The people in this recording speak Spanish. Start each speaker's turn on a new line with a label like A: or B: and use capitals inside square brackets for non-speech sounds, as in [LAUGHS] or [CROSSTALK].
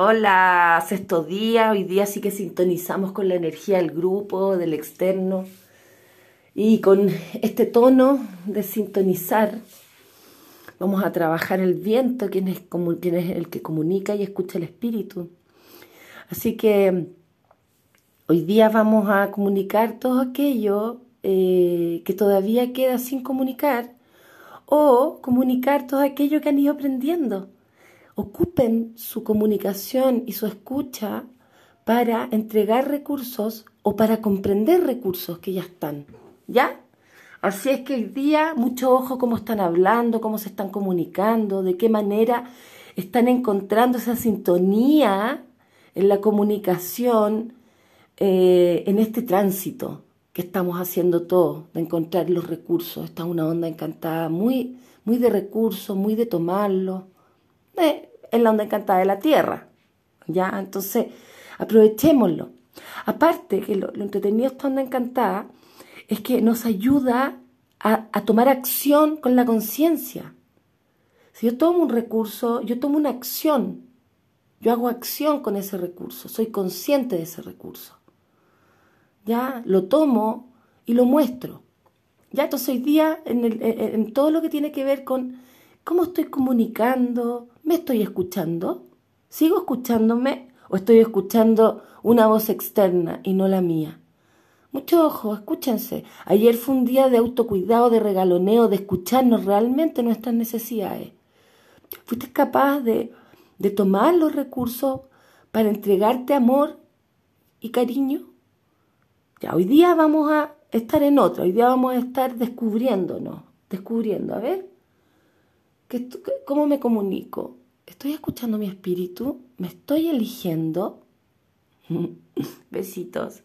A: Hola, sexto día. Hoy día sí que sintonizamos con la energía del grupo, del externo. Y con este tono de sintonizar, vamos a trabajar el viento, quien es, el que comunica y escucha el espíritu. Así que hoy día vamos a comunicar todo aquello eh, que todavía queda sin comunicar o comunicar todo aquello que han ido aprendiendo ocupen su comunicación y su escucha para entregar recursos o para comprender recursos que ya están. ¿Ya? Así es que el día, mucho ojo cómo están hablando, cómo se están comunicando, de qué manera están encontrando esa sintonía en la comunicación, eh, en este tránsito que estamos haciendo todos, de encontrar los recursos. Esta es una onda encantada, muy, muy de recursos, muy de tomarlos. Eh, es la onda encantada de la Tierra. ¿Ya? Entonces, aprovechémoslo. Aparte, que lo, entretenido de esta onda encantada es que nos ayuda a, a tomar acción con la conciencia. Si yo tomo un recurso, yo tomo una acción. Yo hago acción con ese recurso, soy consciente de ese recurso. Ya lo tomo y lo muestro. Ya entonces hoy día en, el, en todo lo que tiene que ver con cómo estoy comunicando, ¿Me estoy escuchando? ¿Sigo escuchándome o estoy escuchando una voz externa y no la mía? Mucho ojo, escúchense. Ayer fue un día de autocuidado, de regaloneo, de escucharnos realmente nuestras necesidades. ¿Fuiste capaz de, de tomar los recursos para entregarte amor y cariño? Ya, hoy día vamos a estar en otro, hoy día vamos a estar descubriéndonos, descubriendo, a ver, ¿cómo me comunico? ¿Estoy escuchando mi espíritu? ¿Me estoy eligiendo? [LAUGHS] Besitos.